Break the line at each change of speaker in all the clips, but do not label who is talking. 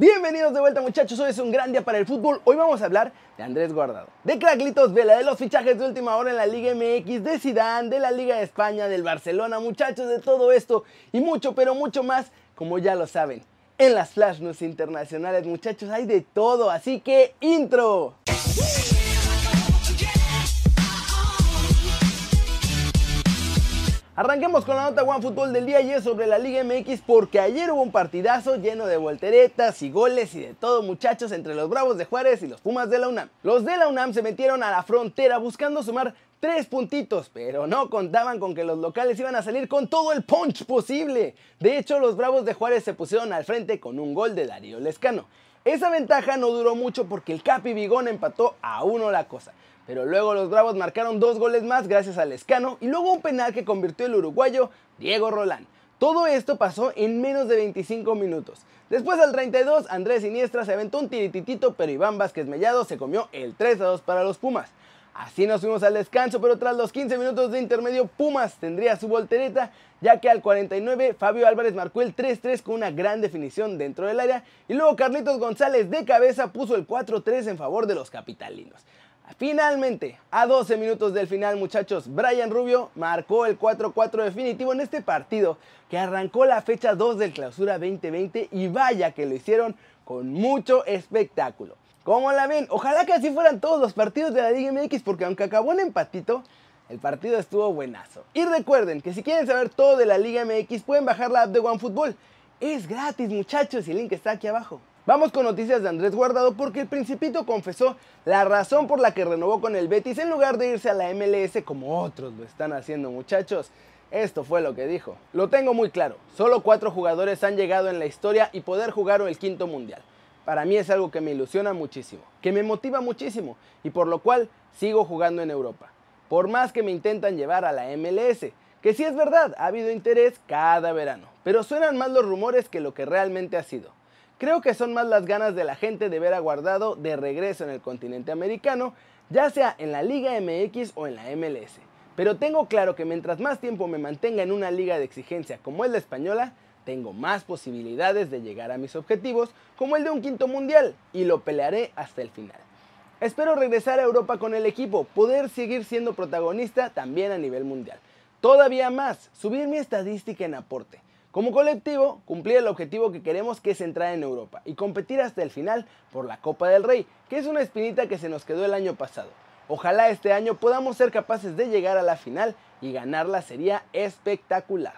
Bienvenidos de vuelta muchachos, hoy es un gran día para el fútbol. Hoy vamos a hablar de Andrés Guardado, de Cracklitos Vela, de los fichajes de última hora en la Liga MX, de Zidane, de la Liga de España, del Barcelona, muchachos, de todo esto y mucho, pero mucho más, como ya lo saben. En las Flash News internacionales, muchachos, hay de todo, así que intro. Arranquemos con la nota One Fútbol del día y es sobre la Liga MX porque ayer hubo un partidazo lleno de volteretas y goles y de todo muchachos entre los Bravos de Juárez y los Pumas de la UNAM. Los de la UNAM se metieron a la frontera buscando sumar tres puntitos, pero no contaban con que los locales iban a salir con todo el punch posible. De hecho, los Bravos de Juárez se pusieron al frente con un gol de Darío Lescano. Esa ventaja no duró mucho porque el Capi Vigón empató a uno la cosa. Pero luego los Bravos marcaron dos goles más gracias al Escano y luego un penal que convirtió el uruguayo Diego Rolán. Todo esto pasó en menos de 25 minutos. Después al 32, Andrés Siniestra se aventó un tirititito, pero Iván Vázquez Mellado se comió el 3 a 2 para los Pumas. Así nos fuimos al descanso, pero tras los 15 minutos de intermedio, Pumas tendría su voltereta, ya que al 49 Fabio Álvarez marcó el 3-3 con una gran definición dentro del área, y luego Carlitos González de cabeza puso el 4-3 en favor de los capitalinos. Finalmente, a 12 minutos del final, muchachos, Brian Rubio marcó el 4-4 definitivo en este partido que arrancó la fecha 2 del Clausura 2020 y vaya que lo hicieron con mucho espectáculo. ¿Cómo la ven? Ojalá que así fueran todos los partidos de la Liga MX porque aunque acabó en empatito, el partido estuvo buenazo. Y recuerden que si quieren saber todo de la Liga MX pueden bajar la app de OneFootball. Es gratis muchachos y el link está aquí abajo. Vamos con noticias de Andrés Guardado porque el Principito confesó la razón por la que renovó con el Betis en lugar de irse a la MLS como otros lo están haciendo muchachos. Esto fue lo que dijo. Lo tengo muy claro, solo cuatro jugadores han llegado en la historia y poder jugar el quinto mundial. Para mí es algo que me ilusiona muchísimo, que me motiva muchísimo y por lo cual sigo jugando en Europa. Por más que me intentan llevar a la MLS, que sí es verdad, ha habido interés cada verano, pero suenan más los rumores que lo que realmente ha sido. Creo que son más las ganas de la gente de ver a Guardado de regreso en el continente americano, ya sea en la Liga MX o en la MLS. Pero tengo claro que mientras más tiempo me mantenga en una liga de exigencia como es la española, tengo más posibilidades de llegar a mis objetivos como el de un quinto mundial y lo pelearé hasta el final. Espero regresar a Europa con el equipo, poder seguir siendo protagonista también a nivel mundial. Todavía más, subir mi estadística en aporte. Como colectivo, cumplir el objetivo que queremos que es entrar en Europa y competir hasta el final por la Copa del Rey, que es una espinita que se nos quedó el año pasado. Ojalá este año podamos ser capaces de llegar a la final y ganarla sería espectacular.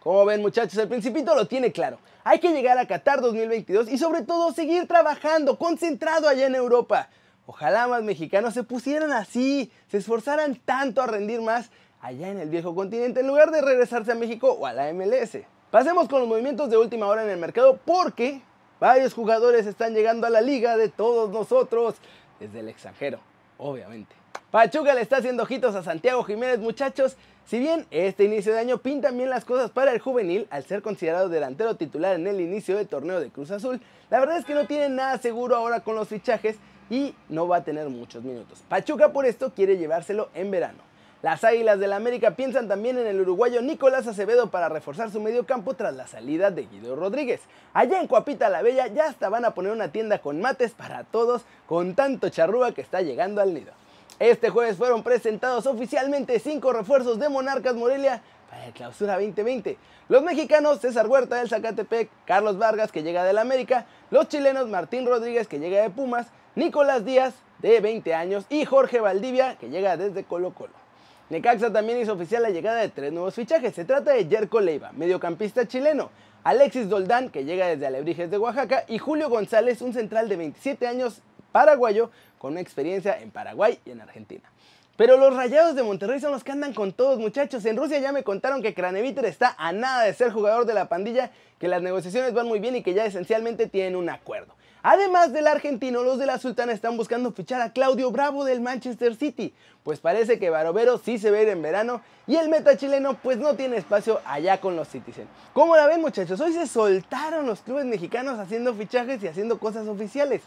Como ven muchachos, el principito lo tiene claro. Hay que llegar a Qatar 2022 y sobre todo seguir trabajando, concentrado allá en Europa. Ojalá más mexicanos se pusieran así, se esforzaran tanto a rendir más allá en el viejo continente en lugar de regresarse a México o a la MLS. Pasemos con los movimientos de última hora en el mercado porque varios jugadores están llegando a la liga de todos nosotros desde el extranjero, obviamente. Pachuca le está haciendo ojitos a Santiago Jiménez, muchachos. Si bien este inicio de año pintan bien las cosas para el juvenil, al ser considerado delantero titular en el inicio del torneo de Cruz Azul, la verdad es que no tiene nada seguro ahora con los fichajes y no va a tener muchos minutos. Pachuca por esto quiere llevárselo en verano. Las Águilas del la América piensan también en el uruguayo Nicolás Acevedo para reforzar su medio campo tras la salida de Guido Rodríguez. Allá en Coapita la Bella ya hasta van a poner una tienda con mates para todos con tanto charrúa que está llegando al nido. Este jueves fueron presentados oficialmente cinco refuerzos de Monarcas Morelia para el clausura 2020. Los mexicanos César Huerta del Zacatepec, Carlos Vargas que llega del América, los chilenos Martín Rodríguez que llega de Pumas, Nicolás Díaz de 20 años y Jorge Valdivia que llega desde Colo Colo. Necaxa también hizo oficial la llegada de tres nuevos fichajes. Se trata de Jerko Leiva, mediocampista chileno, Alexis Doldán, que llega desde Alebrijes de Oaxaca, y Julio González, un central de 27 años paraguayo con una experiencia en Paraguay y en Argentina. Pero los rayados de Monterrey son los que andan con todos, muchachos. En Rusia ya me contaron que Kraneviter está a nada de ser jugador de la pandilla, que las negociaciones van muy bien y que ya esencialmente tienen un acuerdo. Además del argentino, los de la Sultana están buscando fichar a Claudio Bravo del Manchester City, pues parece que Barovero sí se va a ir en verano y el meta chileno pues no tiene espacio allá con los Citizen. ¿Cómo la ven muchachos? Hoy se soltaron los clubes mexicanos haciendo fichajes y haciendo cosas oficiales.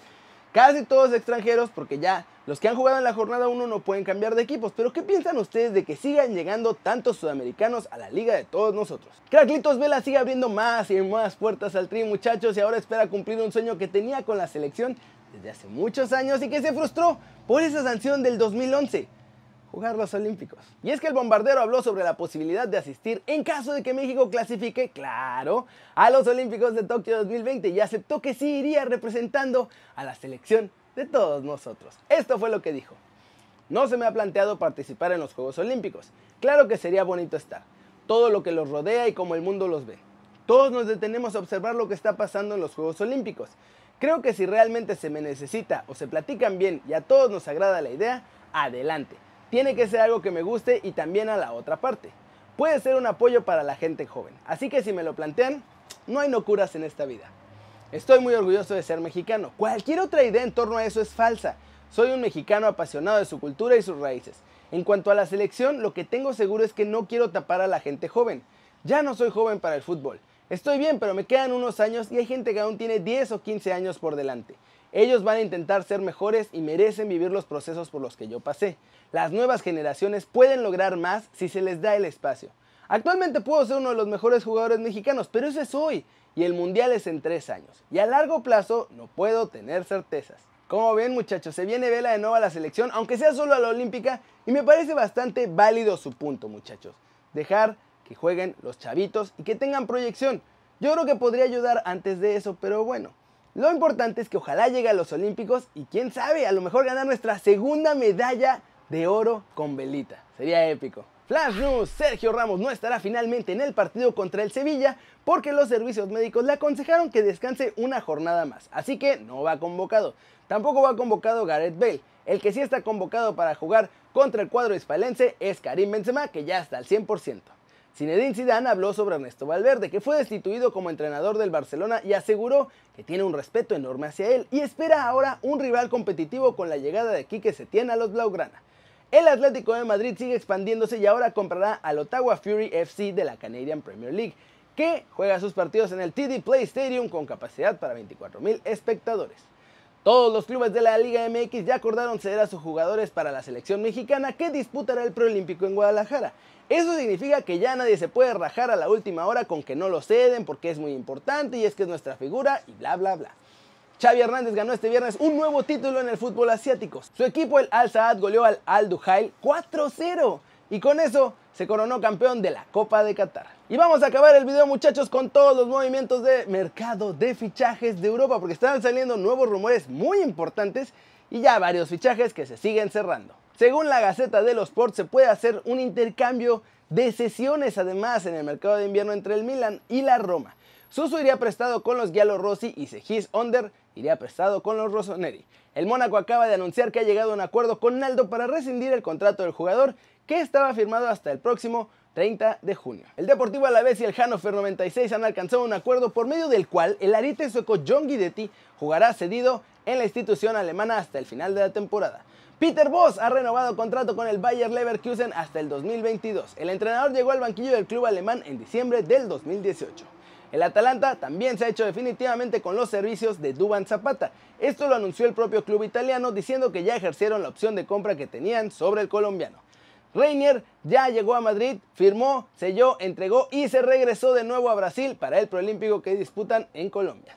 Casi todos extranjeros porque ya los que han jugado en la jornada 1 no pueden cambiar de equipos. Pero ¿qué piensan ustedes de que sigan llegando tantos sudamericanos a la liga de todos nosotros? Cracklitos Vela sigue abriendo más y más puertas al tri muchachos y ahora espera cumplir un sueño que tenía con la selección desde hace muchos años y que se frustró por esa sanción del 2011 jugar los Olímpicos. Y es que el bombardero habló sobre la posibilidad de asistir en caso de que México clasifique, claro, a los Olímpicos de Tokio 2020 y aceptó que sí iría representando a la selección de todos nosotros. Esto fue lo que dijo. No se me ha planteado participar en los Juegos Olímpicos. Claro que sería bonito estar. Todo lo que los rodea y cómo el mundo los ve. Todos nos detenemos a observar lo que está pasando en los Juegos Olímpicos. Creo que si realmente se me necesita o se platican bien y a todos nos agrada la idea, adelante tiene que ser algo que me guste y también a la otra parte. Puede ser un apoyo para la gente joven, así que si me lo plantean, no hay locuras en esta vida. Estoy muy orgulloso de ser mexicano. Cualquier otra idea en torno a eso es falsa. Soy un mexicano apasionado de su cultura y sus raíces. En cuanto a la selección, lo que tengo seguro es que no quiero tapar a la gente joven. Ya no soy joven para el fútbol. Estoy bien, pero me quedan unos años y hay gente que aún tiene 10 o 15 años por delante. Ellos van a intentar ser mejores y merecen vivir los procesos por los que yo pasé. Las nuevas generaciones pueden lograr más si se les da el espacio. Actualmente puedo ser uno de los mejores jugadores mexicanos, pero ese es hoy y el mundial es en tres años. Y a largo plazo no puedo tener certezas. Como ven muchachos, se viene Vela de nuevo a la selección, aunque sea solo a la olímpica, y me parece bastante válido su punto muchachos. Dejar que jueguen los chavitos y que tengan proyección. Yo creo que podría ayudar antes de eso, pero bueno, lo importante es que ojalá llegue a los Olímpicos y quién sabe, a lo mejor ganar nuestra segunda medalla de oro con velita. Sería épico. Flash News, Sergio Ramos no estará finalmente en el partido contra el Sevilla porque los servicios médicos le aconsejaron que descanse una jornada más, así que no va convocado. Tampoco va convocado Gareth Bale. El que sí está convocado para jugar contra el cuadro hispalense es Karim Benzema, que ya está al 100%. Zinedine Zidane habló sobre Ernesto Valverde, que fue destituido como entrenador del Barcelona y aseguró que tiene un respeto enorme hacia él y espera ahora un rival competitivo con la llegada de Quique Setién a los Blaugrana. El Atlético de Madrid sigue expandiéndose y ahora comprará al Ottawa Fury FC de la Canadian Premier League, que juega sus partidos en el TD Play Stadium con capacidad para 24.000 espectadores. Todos los clubes de la Liga MX ya acordaron ceder a sus jugadores para la selección mexicana que disputará el preolímpico en Guadalajara. Eso significa que ya nadie se puede rajar a la última hora con que no lo ceden porque es muy importante y es que es nuestra figura y bla bla bla. Xavi Hernández ganó este viernes un nuevo título en el fútbol asiático. Su equipo, el Al Saad, goleó al Al Duhail 4-0 y con eso se coronó campeón de la Copa de Qatar. Y vamos a acabar el video muchachos con todos los movimientos de mercado de fichajes de Europa porque están saliendo nuevos rumores muy importantes y ya varios fichajes que se siguen cerrando. Según la Gaceta de los Sports se puede hacer un intercambio de sesiones además en el mercado de invierno entre el Milan y la Roma. Suso iría prestado con los Giallo Rossi y Segis Onder iría prestado con los Rossoneri. El Mónaco acaba de anunciar que ha llegado a un acuerdo con Naldo para rescindir el contrato del jugador que estaba firmado hasta el próximo 30 de junio. El Deportivo Alavés y el Hannover 96 han alcanzado un acuerdo por medio del cual el arite sueco John Guidetti jugará cedido en la institución alemana hasta el final de la temporada. Peter Voss ha renovado contrato con el Bayer Leverkusen hasta el 2022. El entrenador llegó al banquillo del club alemán en diciembre del 2018. El Atalanta también se ha hecho definitivamente con los servicios de Duban Zapata. Esto lo anunció el propio club italiano diciendo que ya ejercieron la opción de compra que tenían sobre el colombiano. Reinier ya llegó a Madrid, firmó, selló, entregó y se regresó de nuevo a Brasil para el proolímpico que disputan en Colombia.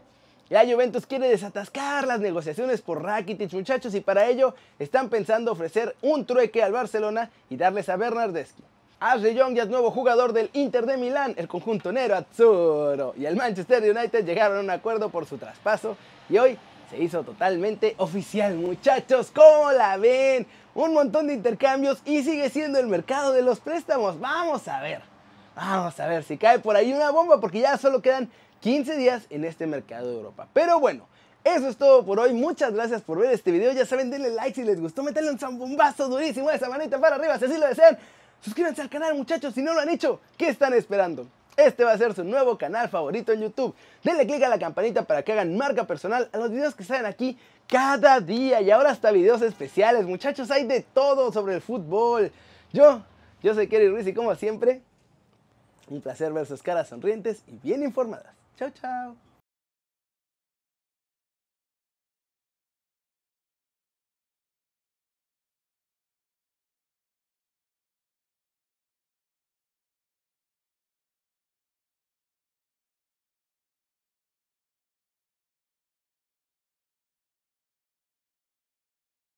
La Juventus quiere desatascar las negociaciones por Rakitic, muchachos, y para ello están pensando ofrecer un trueque al Barcelona y darles a Bernardeschi. Ashley Young ya es nuevo jugador del Inter de Milán, el conjunto nero azzurro y el Manchester United llegaron a un acuerdo por su traspaso y hoy se hizo totalmente oficial, muchachos. ¿Cómo la ven? Un montón de intercambios y sigue siendo el mercado de los préstamos. Vamos a ver. Vamos a ver si cae por ahí una bomba porque ya solo quedan 15 días en este mercado de Europa. Pero bueno, eso es todo por hoy. Muchas gracias por ver este video. Ya saben, denle like si les gustó, meterle un zambombazo durísimo esa manita para arriba si así lo desean. Suscríbanse al canal muchachos si no lo han hecho. ¿Qué están esperando? Este va a ser su nuevo canal favorito en YouTube. Denle click a la campanita para que hagan marca personal a los videos que salen aquí cada día. Y ahora hasta videos especiales. Muchachos, hay de todo sobre el fútbol. Yo, yo soy Kerry Ruiz y como siempre, un placer ver sus caras sonrientes y bien informadas. Chao, chao.